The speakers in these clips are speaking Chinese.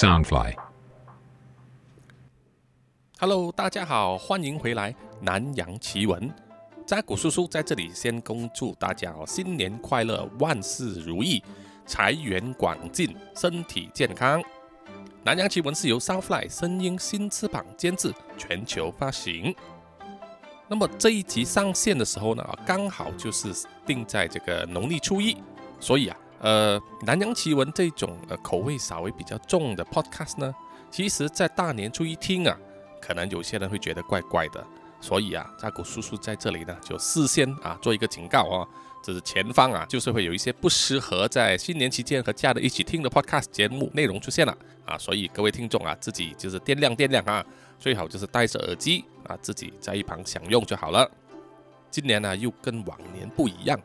Soundfly。Hello，大家好，欢迎回来《南洋奇闻》。扎古叔叔在这里先恭祝大家哦，新年快乐，万事如意，财源广进，身体健康。《南洋奇闻》是由 Soundfly 声音新翅膀监制，全球发行。那么这一集上线的时候呢，刚好就是定在这个农历初一，所以啊，呃，《南洋奇闻》这种呃口味稍微比较重的 Podcast 呢，其实在大年初一听啊，可能有些人会觉得怪怪的。所以啊，扎古叔叔在这里呢，就事先啊做一个警告啊，就是前方啊，就是会有一些不适合在新年期间和家人一起听的 podcast 节目内容出现了啊，所以各位听众啊，自己就是掂量掂量啊，最好就是戴着耳机啊，自己在一旁享用就好了。今年呢，又跟往年不一样，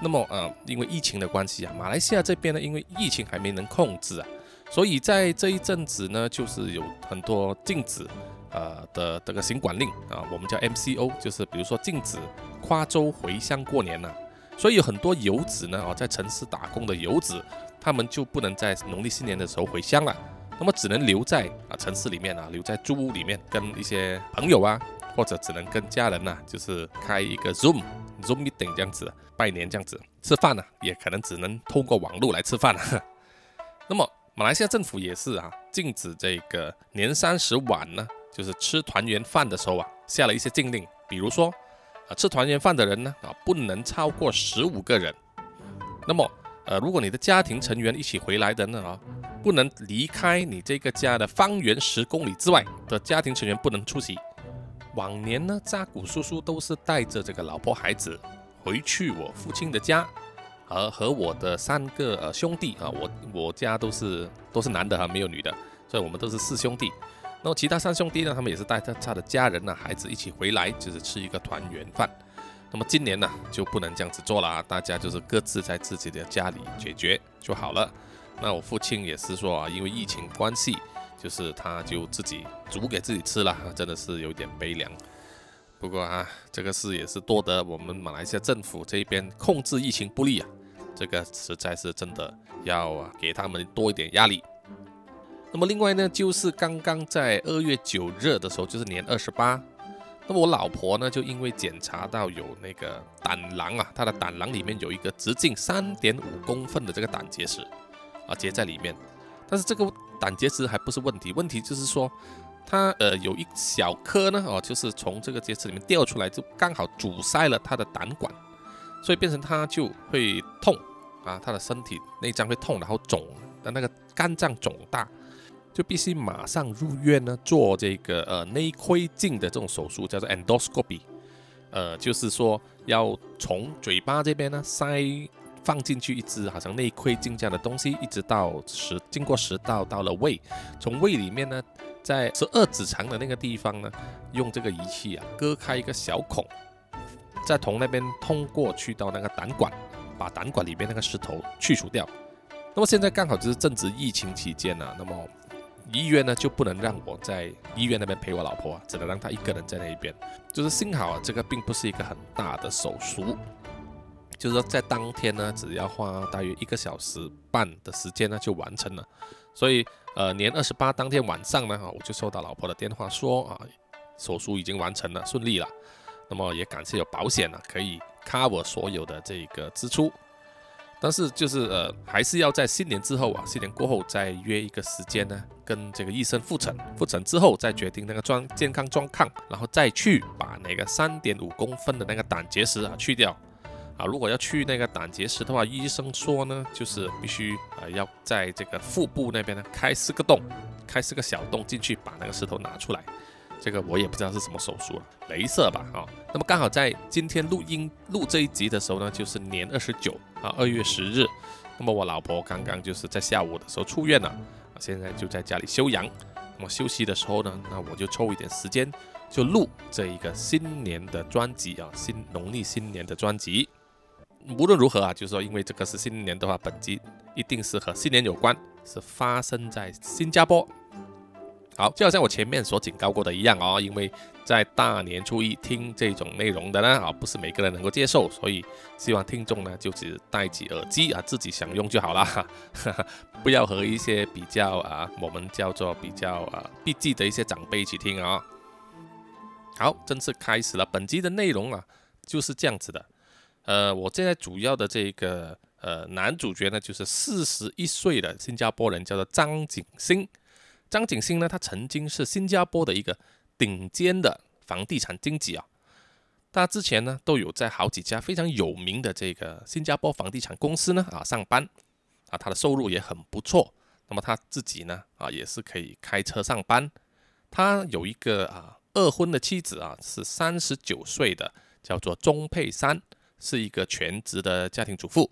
那么呃，因为疫情的关系啊，马来西亚这边呢，因为疫情还没能控制啊，所以在这一阵子呢，就是有很多禁止。呃的这个行管令啊，我们叫 MCO，就是比如说禁止跨州回乡过年呐、所以有很多游子呢，哦，在城市打工的游子，他们就不能在农历新年的时候回乡了，那么只能留在啊城市里面啊，留在租屋里面，跟一些朋友啊，或者只能跟家人呐、就是开一个 Zoom Zoom meeting 这样子拜年这样子，吃饭呢、也可能只能通过网络来吃饭了。那么马来西亚政府也是啊，禁止这个年三十晚呢。就是吃团圆饭的时候啊，下了一些禁令，比如说，啊，吃团圆饭的人呢，啊，不能超过十五个人。那么，呃，如果你的家庭成员一起回来的呢，啊，不能离开你这个家的方圆十公里之外的家庭成员不能出席。往年呢，扎古叔叔都是带着这个老婆孩子回去我父亲的家，而和我的三个呃兄弟啊，我我家都是都是男的哈，没有女的，所以我们都是四兄弟。那么其他三兄弟呢？他们也是带着他的家人呢、孩子一起回来，就是吃一个团圆饭。那么今年呢，就不能这样子做了啊！大家就是各自在自己的家里解决就好了。那我父亲也是说啊，因为疫情关系，就是他就自己煮给自己吃了，真的是有点悲凉。不过啊，这个事也是多得我们马来西亚政府这边控制疫情不力啊，这个实在是真的要啊给他们多一点压力。那么另外呢，就是刚刚在二月九日的时候，就是年二十八。那么我老婆呢，就因为检查到有那个胆囊啊，她的胆囊里面有一个直径三点五公分的这个胆结石啊，结在里面。但是这个胆结石还不是问题，问题就是说，它呃有一小颗呢，哦，就是从这个结石里面掉出来，就刚好阻塞了他的胆管，所以变成他就会痛啊，他的身体内脏会痛，然后肿的那个肝脏肿大。就必须马上入院呢，做这个呃内窥镜的这种手术，叫做 endoscopy，呃，就是说要从嘴巴这边呢塞放进去一只好像内窥镜这样的东西，一直到食经过食道到了胃，从胃里面呢，在十二指肠的那个地方呢，用这个仪器啊割开一个小孔，再从那边通过去到那个胆管，把胆管里面那个石头去除掉。那么现在刚好就是正值疫情期间呢、那么医院呢就不能让我在医院那边陪我老婆啊，只能让她一个人在那一边。就是幸好啊，这个并不是一个很大的手术，就是说在当天呢，只要花大约一个小时半的时间呢就完成了。所以呃，年二十八当天晚上呢，哈我就收到老婆的电话说啊，手术已经完成了，顺利了。那么也感谢有保险呢、可以 cover 所有的这个支出。但是就是呃，还是要在新年之后啊，新年过后再约一个时间呢，跟这个医生复诊，复诊之后再决定那个状健康状况，然后再去把那个三点五公分的那个胆结石啊去掉。啊，如果要去那个胆结石的话，医生说呢，就是必须啊要在这个腹部那边呢开四个洞，开四个小洞进去，把那个石头拿出来。这个我也不知道是什么手术了，镭射吧，啊、那么刚好在今天录音录这一集的时候呢，就是年二十九啊，二月十日。那么我老婆刚刚就是在下午的时候出院了，现在就在家里休养。那么休息的时候呢，那我就抽一点时间就录这一个新年的专辑啊，新农历新年的专辑。无论如何啊，就是说，因为这个是新年的话，本集一定是和新年有关，是发生在新加坡。好，就好像我前面所警告过的一样哦，因为在大年初一听这种内容的呢，啊，不是每个人能够接受，所以希望听众呢就只戴起耳机啊，自己享用就好了，不要和一些比较啊，我们叫做比较啊避忌的一些长辈一起听啊。好，正式开始了，本集的内容啊就是这样子的，呃，我现在主要的这个呃男主角呢就是四十一岁的新加坡人，叫做张景星。张景星呢，他曾经是新加坡的一个顶尖的房地产经纪啊。他之前呢，都有在好几家非常有名的这个新加坡房地产公司呢啊上班啊，他的收入也很不错。那么他自己呢啊，也是可以开车上班。他有一个啊二婚的妻子啊，是三十九岁的，叫做钟佩珊，是一个全职的家庭主妇。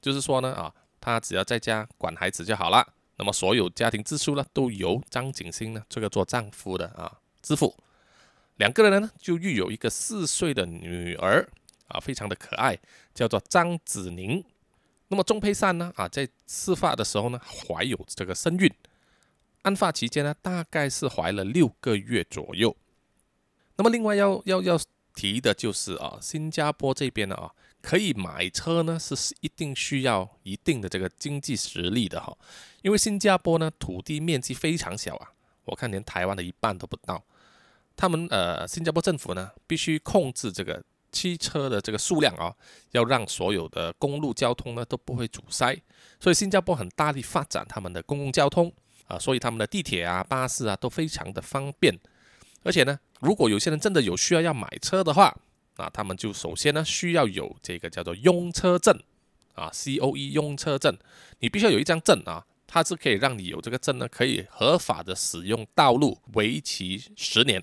就是说呢啊，她只要在家管孩子就好了。那么所有家庭支出呢，都由张景星呢这个做丈夫的啊支付。两个人呢就育有一个四岁的女儿啊，非常的可爱，叫做张子宁。那么钟佩珊呢啊，在事发的时候呢怀有这个身孕，案发期间呢大概是怀了六个月左右。那么另外要要要提的就是啊，新加坡这边呢啊。可以买车呢，是一定需要一定的这个经济实力的哈，因为新加坡呢土地面积非常小啊，我看连台湾的一半都不到。他们呃，新加坡政府呢必须控制这个汽车的这个数量啊，要让所有的公路交通呢都不会阻塞，所以新加坡很大力发展他们的公共交通啊，所以他们的地铁啊、巴士啊都非常的方便。而且呢，如果有些人真的有需要要买车的话，啊，他们就首先呢需要有这个叫做用车证啊，C O E 用车证，你必须要有一张证啊，它是可以让你有这个证呢，可以合法的使用道路，为期十年，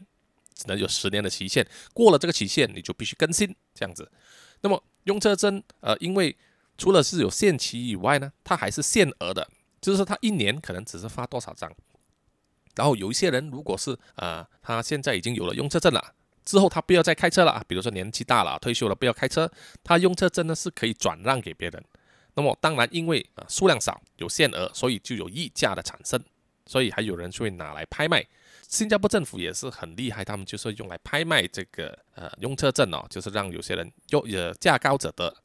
只能有十年的期限，过了这个期限你就必须更新这样子。那么用车证呃，因为除了是有限期以外呢，它还是限额的，就是说它一年可能只是发多少张。然后有一些人如果是呃，他现在已经有了用车证了。之后他不要再开车了啊，比如说年纪大了退休了不要开车，他用车真的是可以转让给别人。那么当然因为啊数量少有限额，所以就有溢价的产生，所以还有人就会拿来拍卖。新加坡政府也是很厉害，他们就是用来拍卖这个呃用车证哦，就是让有些人用呃价高者得。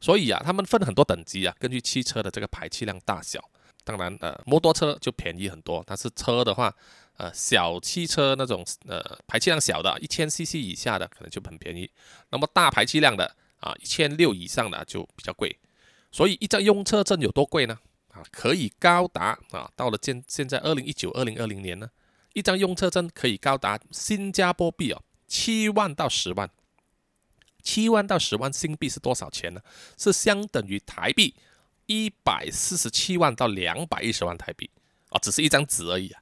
所以啊，他们分很多等级啊，根据汽车的这个排气量大小。当然呃摩托车就便宜很多，但是车的话。呃，小汽车那种呃排气量小的，一千 CC 以下的可能就很便宜。那么大排气量的啊，一千六以上的就比较贵。所以一张用车证有多贵呢？啊，可以高达啊，到了现现在二零一九、二零二零年呢，一张用车证可以高达新加坡币哦，七万到十万。七万到十万新币是多少钱呢？是相等于台币一百四十七万到两百一十万台币啊，只是一张纸而已啊。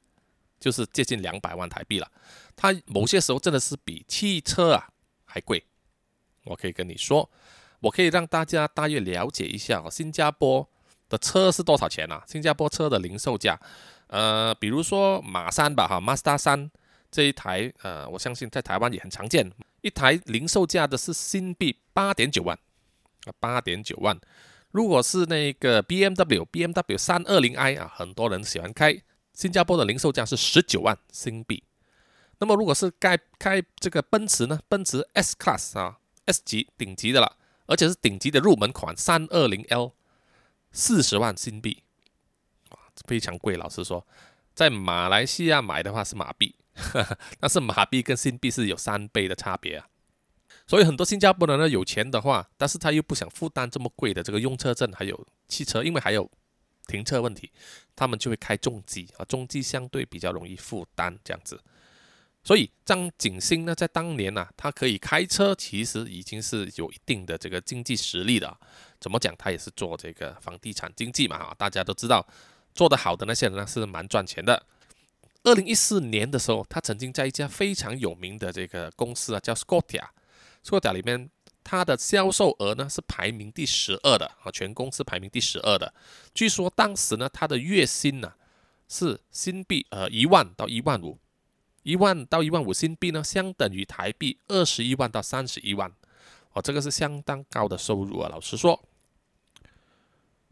就是接近两百万台币了，它某些时候真的是比汽车啊还贵。我可以跟你说，我可以让大家大约了解一下哦新加坡的车是多少钱啊？新加坡车的零售价，呃，比如说马三吧，哈，马自达三这一台，呃，我相信在台湾也很常见，一台零售价的是新币八点九万啊，八点九万。如果是那个 B M W B M W 三二零 i 啊，很多人喜欢开。新加坡的零售价是十九万新币，那么如果是该开这个奔驰呢？奔驰 S Class 啊，S 级顶级的了，而且是顶级的入门款三二零 L，四十万新币，哇，非常贵。老实说，在马来西亚买的话是马币，但是马币跟新币是有三倍的差别啊。所以很多新加坡人呢有钱的话，但是他又不想负担这么贵的这个用车证，还有汽车，因为还有。停车问题，他们就会开重机啊，重机相对比较容易负担这样子。所以张景星呢，在当年呢，他可以开车，其实已经是有一定的这个经济实力的。怎么讲？他也是做这个房地产经济嘛，哈，大家都知道，做得好的那些人呢，是蛮赚钱的。二零一四年的时候，他曾经在一家非常有名的这个公司啊，叫 scotia 货架里面。它的销售额呢是排名第十二的啊，全公司排名第十二的。据说当时呢，他的月薪呢是新币呃一万到一万五，一万到一万五新币呢相等于台币二十一万到三十一万，哦，这个是相当高的收入啊。老实说，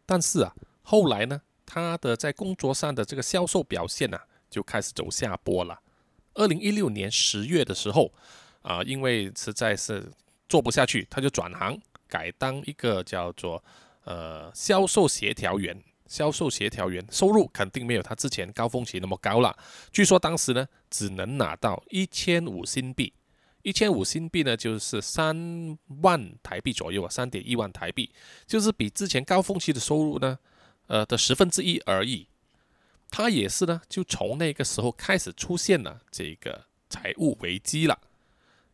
但是啊，后来呢，他的在工作上的这个销售表现呢就开始走下坡了。二零一六年十月的时候，啊，因为实在是做不下去，他就转行改当一个叫做呃销售协调员。销售协调员收入肯定没有他之前高峰期那么高了。据说当时呢，只能拿到一千五新币，一千五新币呢就是三万台币左右啊，三点一万台币，就是比之前高峰期的收入呢，呃的十分之一而已。他也是呢，就从那个时候开始出现了这个财务危机了，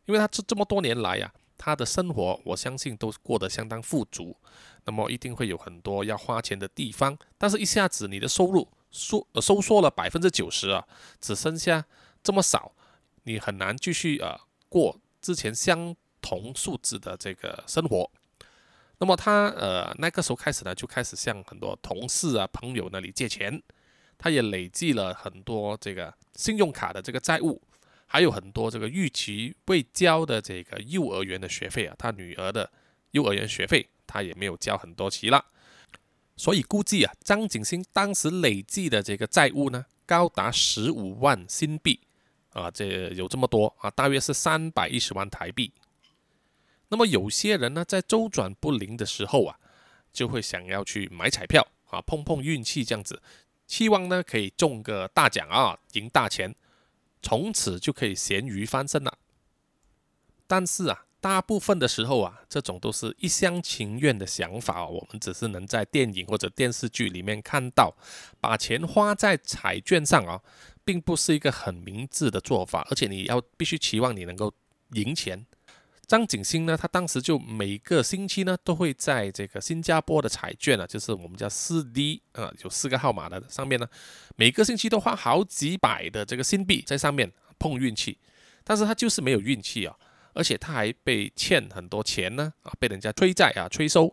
因为他这这么多年来呀。他的生活，我相信都过得相当富足，那么一定会有很多要花钱的地方。但是，一下子你的收入缩收缩了百分之九十啊，只剩下这么少，你很难继续呃过之前相同数字的这个生活。那么他呃那个时候开始呢，就开始向很多同事啊朋友那里借钱，他也累计了很多这个信用卡的这个债务。还有很多这个逾期未交的这个幼儿园的学费啊，他女儿的幼儿园学费他也没有交很多期了，所以估计啊，张景星当时累计的这个债务呢，高达十五万新币啊，这有这么多啊，大约是三百一十万台币。那么有些人呢，在周转不灵的时候啊，就会想要去买彩票啊，碰碰运气这样子，希望呢可以中个大奖啊，赢大钱。从此就可以咸鱼翻身了。但是啊，大部分的时候啊，这种都是一厢情愿的想法。我们只是能在电影或者电视剧里面看到，把钱花在彩券上啊，并不是一个很明智的做法。而且你要必须期望你能够赢钱。张景星呢，他当时就每个星期呢，都会在这个新加坡的彩券啊，就是我们叫四 D 啊，有四个号码的上面呢，每个星期都花好几百的这个新币在上面碰运气，但是他就是没有运气啊，而且他还被欠很多钱呢啊，被人家催债啊催收，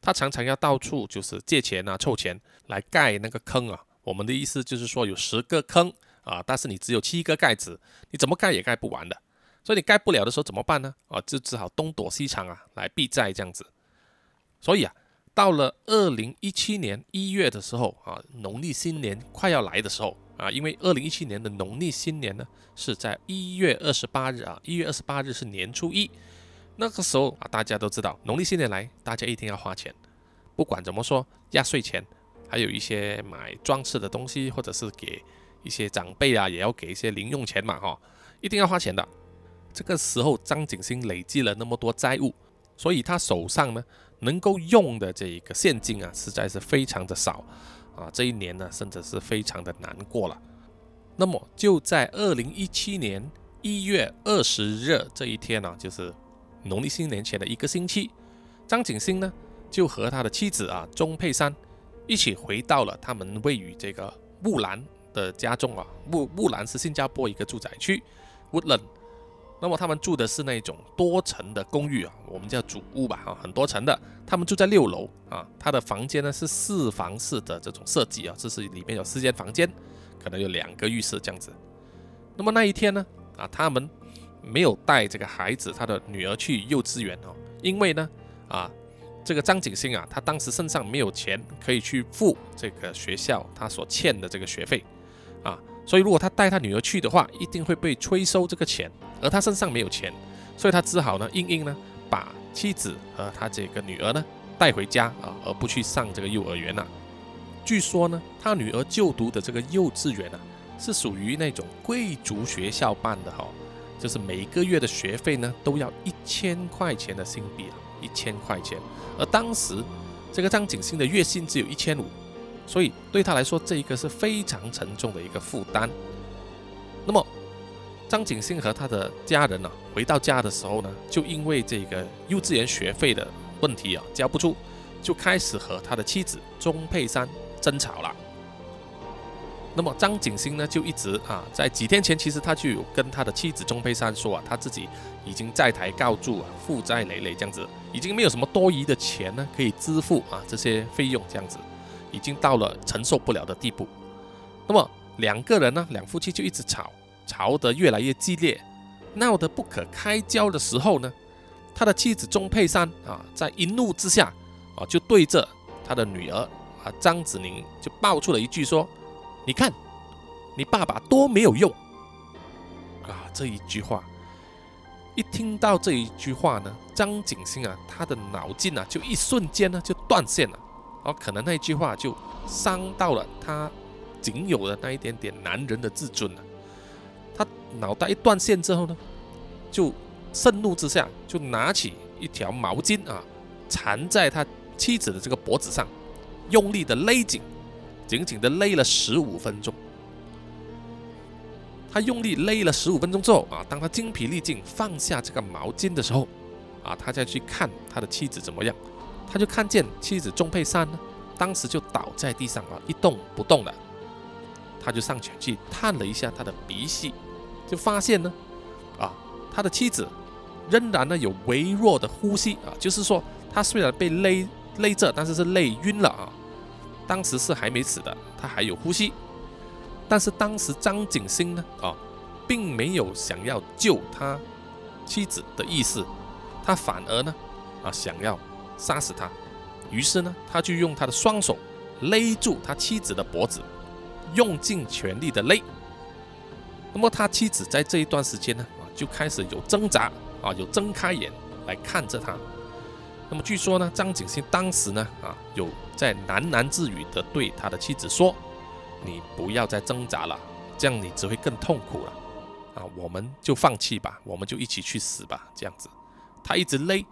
他常常要到处就是借钱啊凑钱来盖那个坑啊。我们的意思就是说有十个坑啊，但是你只有七个盖子，你怎么盖也盖不完的。所以你盖不了的时候怎么办呢？啊，就只好东躲西藏啊，来避债这样子。所以啊，到了二零一七年一月的时候啊，农历新年快要来的时候啊，因为二零一七年的农历新年呢是在一月二十八日啊，一月二十八日是年初一，那个时候啊，大家都知道农历新年来，大家一定要花钱，不管怎么说，压岁钱，还有一些买装饰的东西，或者是给一些长辈啊，也要给一些零用钱嘛，哈，一定要花钱的。这个时候，张景星累积了那么多债务，所以他手上呢能够用的这一个现金啊，实在是非常的少啊。这一年呢，甚至是非常的难过了。那么就在二零一七年一月二十日这一天呢，就是农历新年前的一个星期，张景星呢就和他的妻子啊钟佩珊一起回到了他们位于这个木兰的家中啊。木木兰是新加坡一个住宅区，Woodland。那么他们住的是那种多层的公寓啊，我们叫主屋吧，啊，很多层的。他们住在六楼啊，他的房间呢是四房式的这种设计啊，这是里面有四间房间，可能有两个浴室这样子。那么那一天呢，啊，他们没有带这个孩子，他的女儿去幼稚园哦，因为呢，啊，这个张景星啊，他当时身上没有钱可以去付这个学校他所欠的这个学费。所以，如果他带他女儿去的话，一定会被催收这个钱，而他身上没有钱，所以他只好呢，硬硬呢，把妻子和他这个女儿呢带回家啊，而不去上这个幼儿园了。据说呢，他女儿就读的这个幼稚园啊，是属于那种贵族学校办的哈，就是每个月的学费呢都要一千块钱的新币啊，一千块钱，而当时这个张景星的月薪只有一千五。所以对他来说，这一个是非常沉重的一个负担。那么，张景星和他的家人呢，回到家的时候呢，就因为这个幼稚园学费的问题啊，交不出，就开始和他的妻子钟佩珊争吵了。那么张景星呢，就一直啊，在几天前，其实他就有跟他的妻子钟佩珊说啊，他自己已经债台高筑啊，负债累累这样子，已经没有什么多余的钱呢，可以支付啊这些费用这样子。已经到了承受不了的地步，那么两个人呢，两夫妻就一直吵，吵得越来越激烈，闹得不可开交的时候呢，他的妻子钟佩珊啊，在一怒之下啊，就对着他的女儿啊张子宁就爆出了一句说：“你看，你爸爸多没有用。啊，这一句话，一听到这一句话呢，张景星啊，他的脑筋啊，就一瞬间呢就断线了。哦，可能那一句话就伤到了他仅有的那一点点男人的自尊了。他脑袋一断线之后呢，就盛怒之下，就拿起一条毛巾啊，缠在他妻子的这个脖子上，用力的勒紧，紧紧的勒了十五分钟。他用力勒了十五分钟之后啊，当他精疲力尽放下这个毛巾的时候，啊，他再去看他的妻子怎么样，他就看见妻子钟佩珊呢，当时就倒在地上啊，一动不动的。他就上前去探了一下他的鼻息，就发现呢，啊，他的妻子仍然呢有微弱的呼吸啊，就是说他虽然被勒勒着，但是是勒晕了啊，当时是还没死的，他还有呼吸。但是当时张景星呢，啊，并没有想要救他妻子的意思，他反而呢，啊，想要杀死他。于是呢，他就用他的双手勒住他妻子的脖子，用尽全力的勒。那么他妻子在这一段时间呢，啊，就开始有挣扎，啊，有睁开眼来看着他。那么据说呢，张景星当时呢，啊，有在喃喃自语的对他的妻子说。你不要再挣扎了，这样你只会更痛苦了。啊，我们就放弃吧，我们就一起去死吧。这样子，他一直勒，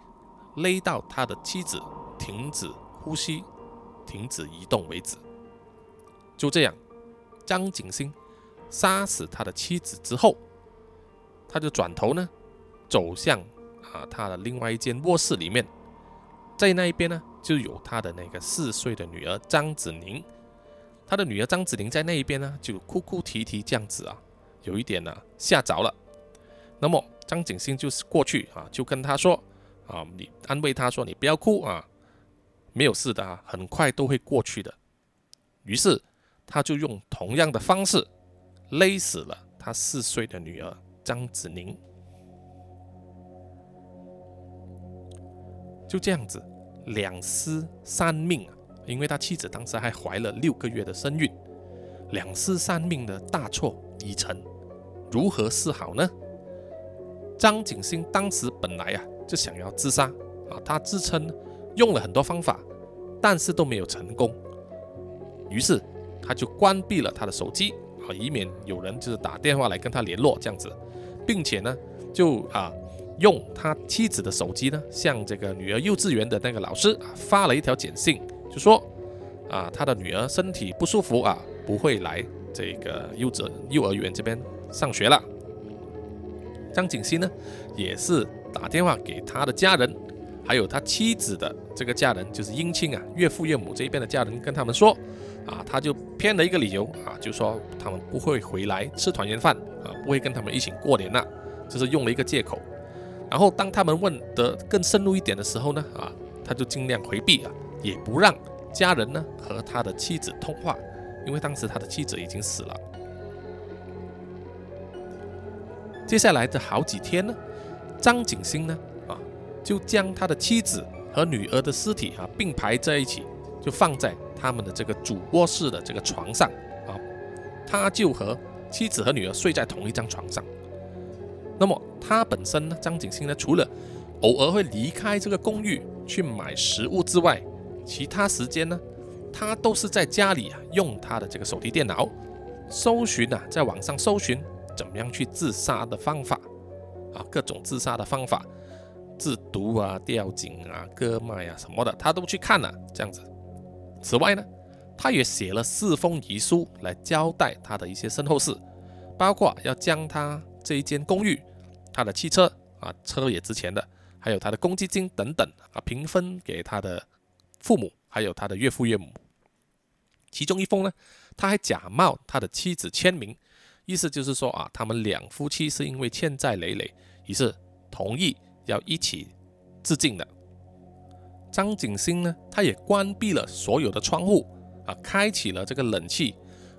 勒到他的妻子停止呼吸、停止移动为止。就这样，张景星杀死他的妻子之后，他就转头呢，走向啊他的另外一间卧室里面，在那一边呢，就有他的那个四岁的女儿张子宁。他的女儿张子宁在那一边呢，就哭哭啼啼这样子啊，有一点呢吓着了。那么张景星就是过去啊，就跟他说啊，你安慰他说你不要哭啊，没有事的啊，很快都会过去的。于是他就用同样的方式勒死了他四岁的女儿张子宁。就这样子，两尸三命啊。因为他妻子当时还怀了六个月的身孕，两尸三命的大错已成，如何是好呢？张景星当时本来啊就想要自杀啊，他自称用了很多方法，但是都没有成功，于是他就关闭了他的手机啊，以免有人就是打电话来跟他联络这样子，并且呢就啊用他妻子的手机呢向这个女儿幼稚园的那个老师啊发了一条简讯。就说啊，他的女儿身体不舒服啊，不会来这个幼稚幼儿园这边上学了。张景熙呢，也是打电话给他的家人，还有他妻子的这个家人，就是姻亲啊，岳父岳母这一边的家人，跟他们说啊，他就编了一个理由啊，就说他们不会回来吃团圆饭啊，不会跟他们一起过年了，就是用了一个借口。然后当他们问得更深入一点的时候呢，啊，他就尽量回避啊。也不让家人呢和他的妻子通话，因为当时他的妻子已经死了。接下来的好几天呢，张景星呢啊就将他的妻子和女儿的尸体啊并排在一起，就放在他们的这个主卧室的这个床上啊，他就和妻子和女儿睡在同一张床上。那么他本身呢，张景星呢，除了偶尔会离开这个公寓去买食物之外，其他时间呢，他都是在家里啊，用他的这个手提电脑搜寻啊，在网上搜寻怎么样去自杀的方法啊，各种自杀的方法，制毒啊、吊颈啊、割脉啊什么的，他都去看了。这样子。此外呢，他也写了四封遗书来交代他的一些身后事，包括要将他这一间公寓、他的汽车啊，车也值钱的，还有他的公积金等等啊，平分给他的。父母还有他的岳父岳母，其中一封呢，他还假冒他的妻子签名，意思就是说啊，他们两夫妻是因为欠债累累，于是同意要一起自尽的。张景星呢，他也关闭了所有的窗户啊，开启了这个冷气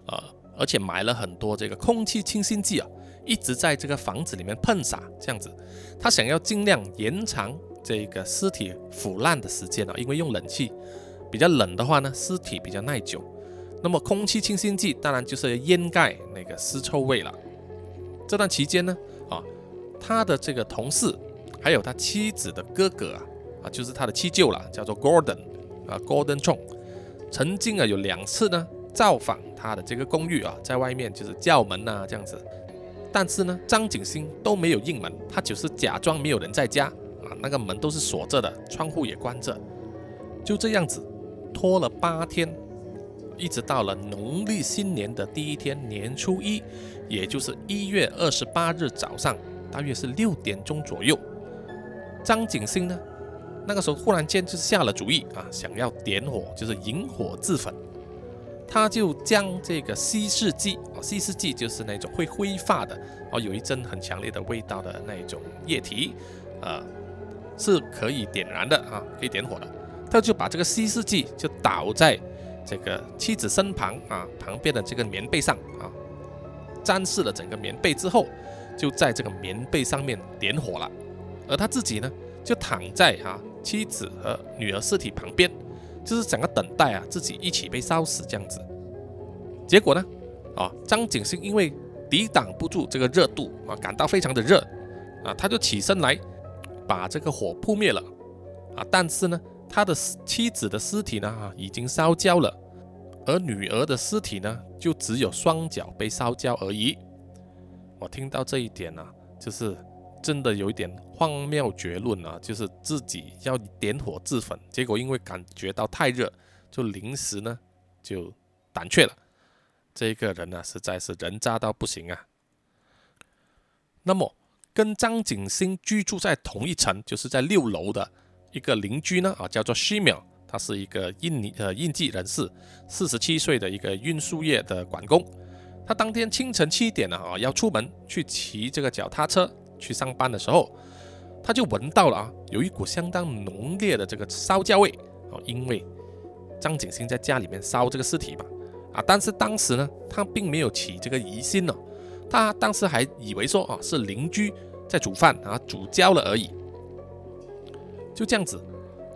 啊，而且买了很多这个空气清新剂啊，一直在这个房子里面喷洒，这样子，他想要尽量延长。这个尸体腐烂的时间啊，因为用冷气比较冷的话呢，尸体比较耐久。那么空气清新剂当然就是掩盖那个尸臭味了。这段期间呢，啊，他的这个同事还有他妻子的哥哥啊，啊，就是他的七舅了，叫做 Gordon 啊，Gordon Chong，曾经啊有两次呢造访他的这个公寓啊，在外面就是叫门呐这样子，但是呢张景星都没有应门，他就是假装没有人在家啊，那个门都是锁着的，窗户也关着，就这样子拖了八天。一直到了农历新年的第一天，年初一，也就是一月二十八日早上，大约是六点钟左右，张景星呢，那个时候忽然间就下了主意啊，想要点火，就是引火自焚。他就将这个稀释剂啊，稀释剂就是那种会挥发的，哦，有一阵很强烈的味道的那种液体，呃，是可以点燃的啊，可以点火的。他就把这个稀释剂就倒在。这个妻子身旁啊，旁边的这个棉被上啊，沾湿了整个棉被之后，就在这个棉被上面点火了，而他自己呢，就躺在啊妻子和女儿尸体旁边，就是整个等待啊自己一起被烧死这样子。结果呢，啊张景星因为抵挡不住这个热度啊，感到非常的热啊，他就起身来把这个火扑灭了啊，但是呢。他的妻子的尸体呢，啊，已经烧焦了，而女儿的尸体呢，就只有双脚被烧焦而已。我听到这一点呢，就是真的有一点荒谬绝论啊，就是自己要点火自焚，结果因为感觉到太热，就临时呢就胆怯了。这个人呢，实在是人渣到不行啊。那么跟张景星居住在同一层，就是在六楼的。一个邻居呢啊，叫做 Shimel，他是一个印尼呃印记人士，四十七岁的一个运输业的管工。他当天清晨七点呢啊，要出门去骑这个脚踏车去上班的时候，他就闻到了啊，有一股相当浓烈的这个烧焦味哦，因为张景星在家里面烧这个尸体嘛啊，但是当时呢，他并没有起这个疑心呢，他当时还以为说啊是邻居在煮饭啊煮焦了而已。就这样子，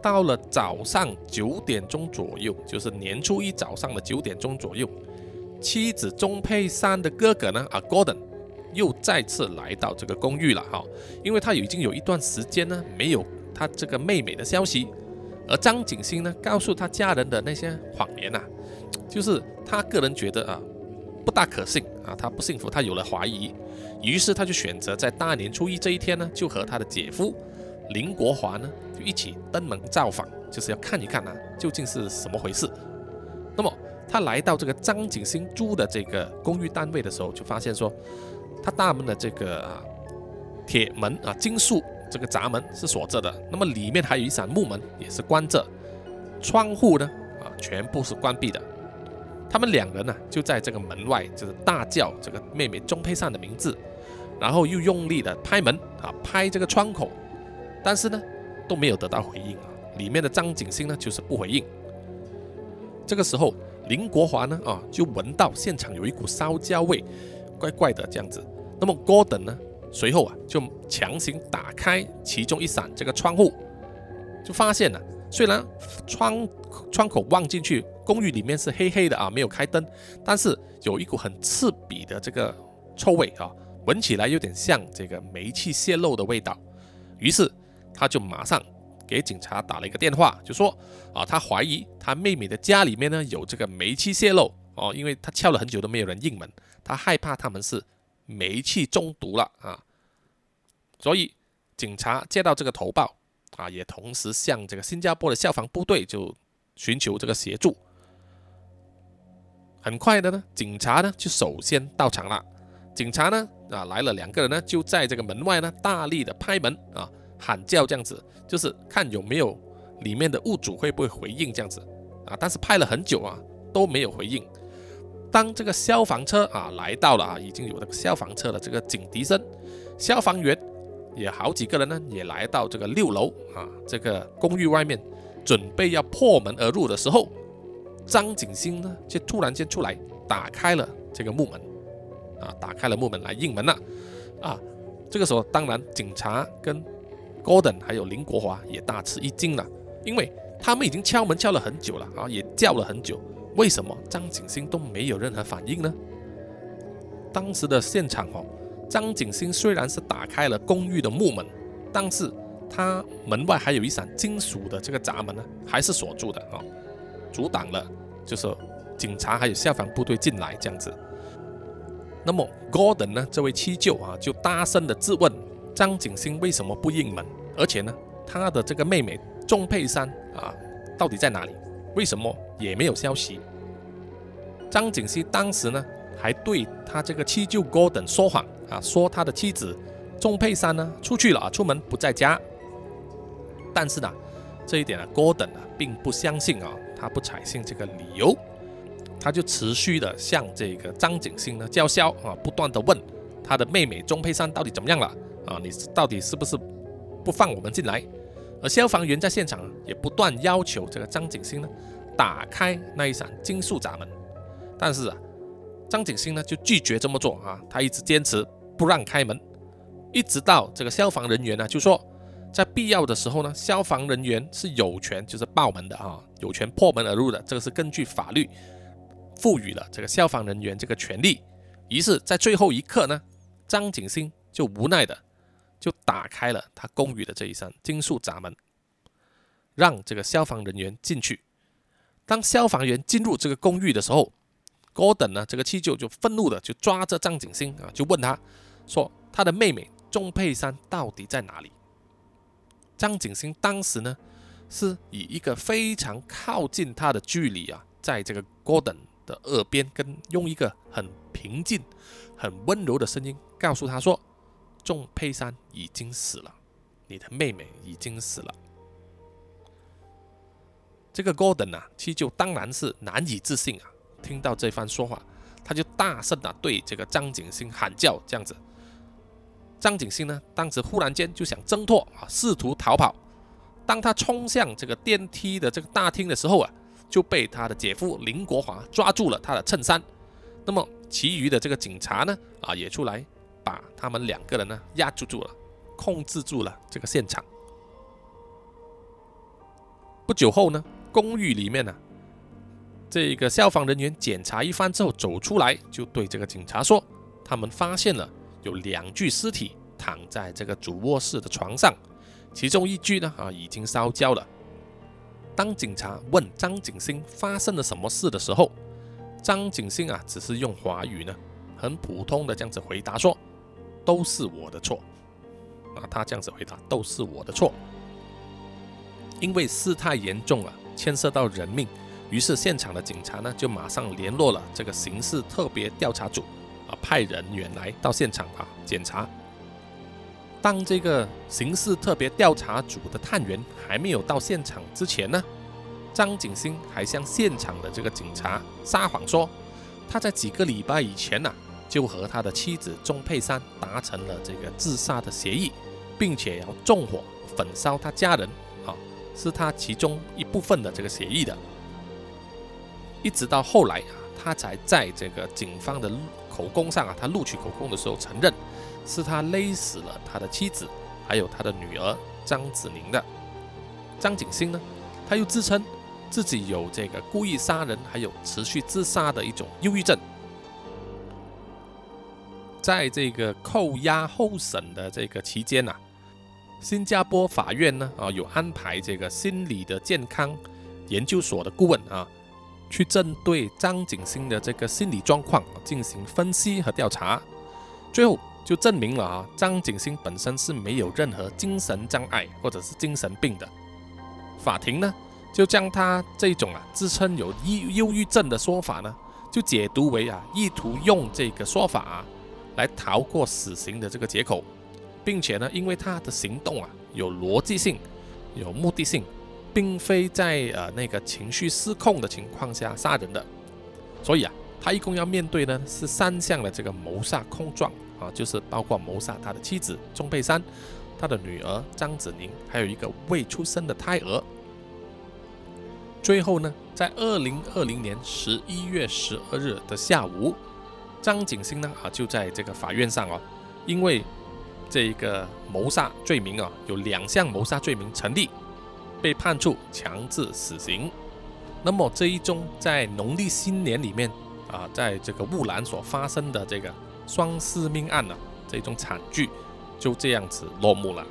到了早上九点钟左右，就是年初一早上的九点钟左右，妻子钟佩珊的哥哥呢，啊，Gordon，又再次来到这个公寓了哈，因为他已经有一段时间呢没有他这个妹妹的消息，而张景星呢告诉他家人的那些谎言呐，就是他个人觉得啊不大可信啊，他不幸福，他有了怀疑，于是他就选择在大年初一这一天呢，就和他的姐夫。林国华呢，一起登门造访，就是要看一看啊，究竟是什么回事。那么他来到这个张景星租的这个公寓单位的时候，就发现说，他大门的这个铁门啊金属这个闸门是锁着的，那么里面还有一扇木门也是关着，窗户呢啊全部是关闭的。他们两人呢就在这个门外就是大叫这个妹妹钟佩善的名字，然后又用力的拍门啊拍这个窗口。但是呢，都没有得到回应啊。里面的张景星呢，就是不回应。这个时候，林国华呢，啊，就闻到现场有一股烧焦味，怪怪的这样子。那么戈登呢，随后啊，就强行打开其中一扇这个窗户，就发现了，虽然窗窗口望进去，公寓里面是黑黑的啊，没有开灯，但是有一股很刺鼻的这个臭味啊，闻起来有点像这个煤气泄漏的味道。于是。他就马上给警察打了一个电话，就说啊，他怀疑他妹妹的家里面呢有这个煤气泄漏哦，因为他敲了很久都没有人应门，他害怕他们是煤气中毒了啊，所以警察接到这个投报啊，也同时向这个新加坡的消防部队就寻求这个协助。很快的呢，警察呢就首先到场了，警察呢啊来了两个人呢就在这个门外呢大力的拍门啊。喊叫这样子，就是看有没有里面的物主会不会回应这样子啊，但是拍了很久啊都没有回应。当这个消防车啊来到了啊，已经有那个消防车的这个警笛声，消防员也好几个人呢也来到这个六楼啊这个公寓外面，准备要破门而入的时候，张景星呢却突然间出来打开了这个木门啊，打开了木门来应门了啊。这个时候当然警察跟 Gordon 还有林国华也大吃一惊了，因为他们已经敲门敲了很久了啊，也叫了很久，为什么张景星都没有任何反应呢？当时的现场哦，张景星虽然是打开了公寓的木门，但是他门外还有一扇金属的这个闸门呢，还是锁住的啊，阻挡了就是警察还有消防部队进来这样子。那么 Gordon 呢，这位七舅啊，就大声的质问张景星为什么不应门，而且呢，他的这个妹妹钟佩珊啊，到底在哪里？为什么也没有消息？张景熙当时呢，还对他这个七舅 Gordon 说谎啊，说他的妻子钟佩珊呢出去了啊，出门不在家。但是呢，这一点呢，Gordon 啊并不相信啊，他不采信这个理由，他就持续的向这个张景星呢叫嚣啊，不断的问他的妹妹钟佩珊到底怎么样了啊，你到底是不是不放我们进来？而消防员在现场也不断要求这个张景星呢打开那一扇金属闸门，但是啊，张景星呢就拒绝这么做啊，他一直坚持不让开门，一直到这个消防人员呢就说，在必要的时候呢，消防人员是有权就是爆门的啊，有权破门而入的，这个是根据法律赋予了这个消防人员这个权利。于是，在最后一刻呢，张景星就无奈的。就打开了他公寓的这一扇金属闸门，让这个消防人员进去。当消防员进入这个公寓的时候，Gordon 呢，这个七舅就愤怒的就抓着张景星啊，就问他说：“他的妹妹钟佩珊到底在哪里？”张景星当时呢，是以一个非常靠近他的距离啊，在这个 Gordon 的耳边，跟用一个很平静、很温柔的声音告诉他说。钟佩珊已经死了，你的妹妹已经死了。这个 Gordon 啊，七舅当然是难以置信啊。听到这番说话，他就大声的对这个张景星喊叫，这样子。张景星呢，当时忽然间就想挣脱啊，试图逃跑。当他冲向这个电梯的这个大厅的时候啊，就被他的姐夫林国华抓住了他的衬衫。那么，其余的这个警察呢，啊，也出来。把他们两个人呢压住住了，控制住了这个现场。不久后呢，公寓里面呢，这个消防人员检查一番之后走出来，就对这个警察说，他们发现了有两具尸体躺在这个主卧室的床上，其中一具呢啊已经烧焦了。当警察问张景星发生了什么事的时候，张景星啊只是用华语呢，很普通的这样子回答说。都是我的错啊！他这样子回答，都是我的错，因为事态严重了，牵涉到人命，于是现场的警察呢就马上联络了这个刑事特别调查组啊，派人员来到现场啊检查。当这个刑事特别调查组的探员还没有到现场之前呢，张景星还向现场的这个警察撒谎说，他在几个礼拜以前呢。就和他的妻子钟佩珊达成了这个自杀的协议，并且要纵火焚烧他家人，啊，是他其中一部分的这个协议的。一直到后来啊，他才在这个警方的口供上啊，他录取口供的时候承认，是他勒死了他的妻子，还有他的女儿张子宁的。张景星呢，他又自称自己有这个故意杀人，还有持续自杀的一种忧郁症。在这个扣押候审的这个期间呐，新加坡法院呢啊有安排这个心理的健康研究所的顾问啊，去针对张景星的这个心理状况进行分析和调查，最后就证明了啊张景星本身是没有任何精神障碍或者是精神病的。法庭呢就将他这种啊自称有忧忧郁症的说法呢，就解读为啊意图用这个说法。来逃过死刑的这个结口，并且呢，因为他的行动啊有逻辑性、有目的性，并非在呃那个情绪失控的情况下杀人的，所以啊，他一共要面对呢是三项的这个谋杀控状啊，就是包括谋杀他的妻子钟佩珊、他的女儿张子宁，还有一个未出生的胎儿。最后呢，在二零二零年十一月十二日的下午。张景星呢啊，就在这个法院上哦，因为这个谋杀罪名啊，有两项谋杀罪名成立，被判处强制死刑。那么这一宗在农历新年里面啊，在这个乌兰所发生的这个双尸命案呢，这种惨剧就这样子落幕了。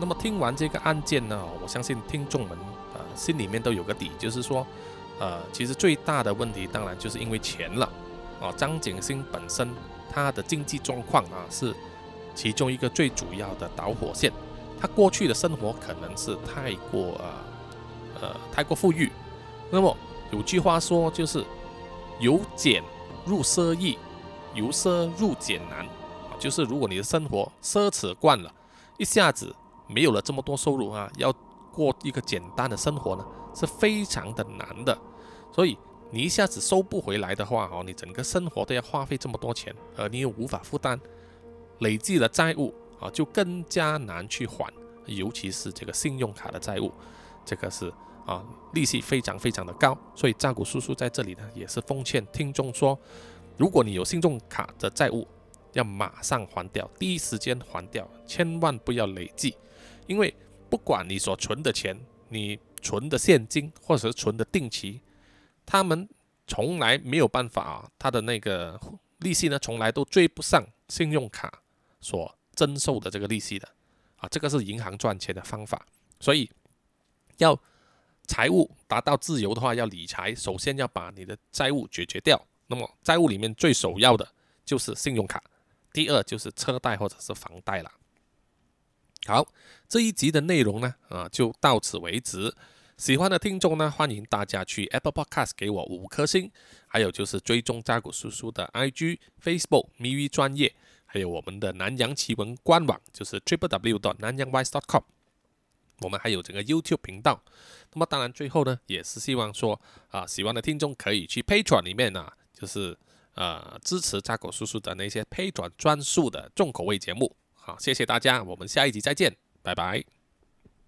那么听完这个案件呢，我相信听众们啊心里面都有个底，就是说，呃，其实最大的问题当然就是因为钱了。哦，张景星本身他的经济状况啊是其中一个最主要的导火线。他过去的生活可能是太过呃呃太过富裕。那么有句话说就是由俭入奢易，由奢入俭难。就是如果你的生活奢侈惯了，一下子。没有了这么多收入啊，要过一个简单的生活呢，是非常的难的。所以你一下子收不回来的话，哦，你整个生活都要花费这么多钱，而你又无法负担，累计的债务啊，就更加难去还。尤其是这个信用卡的债务，这个是啊，利息非常非常的高。所以扎古叔叔在这里呢，也是奉劝听众说，如果你有信用卡的债务，要马上还掉，第一时间还掉，千万不要累计。因为不管你所存的钱，你存的现金或者是存的定期，他们从来没有办法啊，他的那个利息呢，从来都追不上信用卡所征收的这个利息的啊，这个是银行赚钱的方法。所以要财务达到自由的话，要理财，首先要把你的债务解决掉。那么债务里面最首要的就是信用卡，第二就是车贷或者是房贷了。好，这一集的内容呢，啊，就到此为止。喜欢的听众呢，欢迎大家去 Apple Podcast 给我五颗星，还有就是追踪扎古叔叔的 IG、Facebook、咪咪专业，还有我们的南洋奇闻官网，就是 triple w dot 南洋 wise dot com。我们还有这个 YouTube 频道。那么当然，最后呢，也是希望说，啊，喜欢的听众可以去 Patreon 里面呢，就是呃支持扎古叔叔的那些 Patreon 专属的重口味节目。好，谢谢大家，我们下一集再见，拜拜。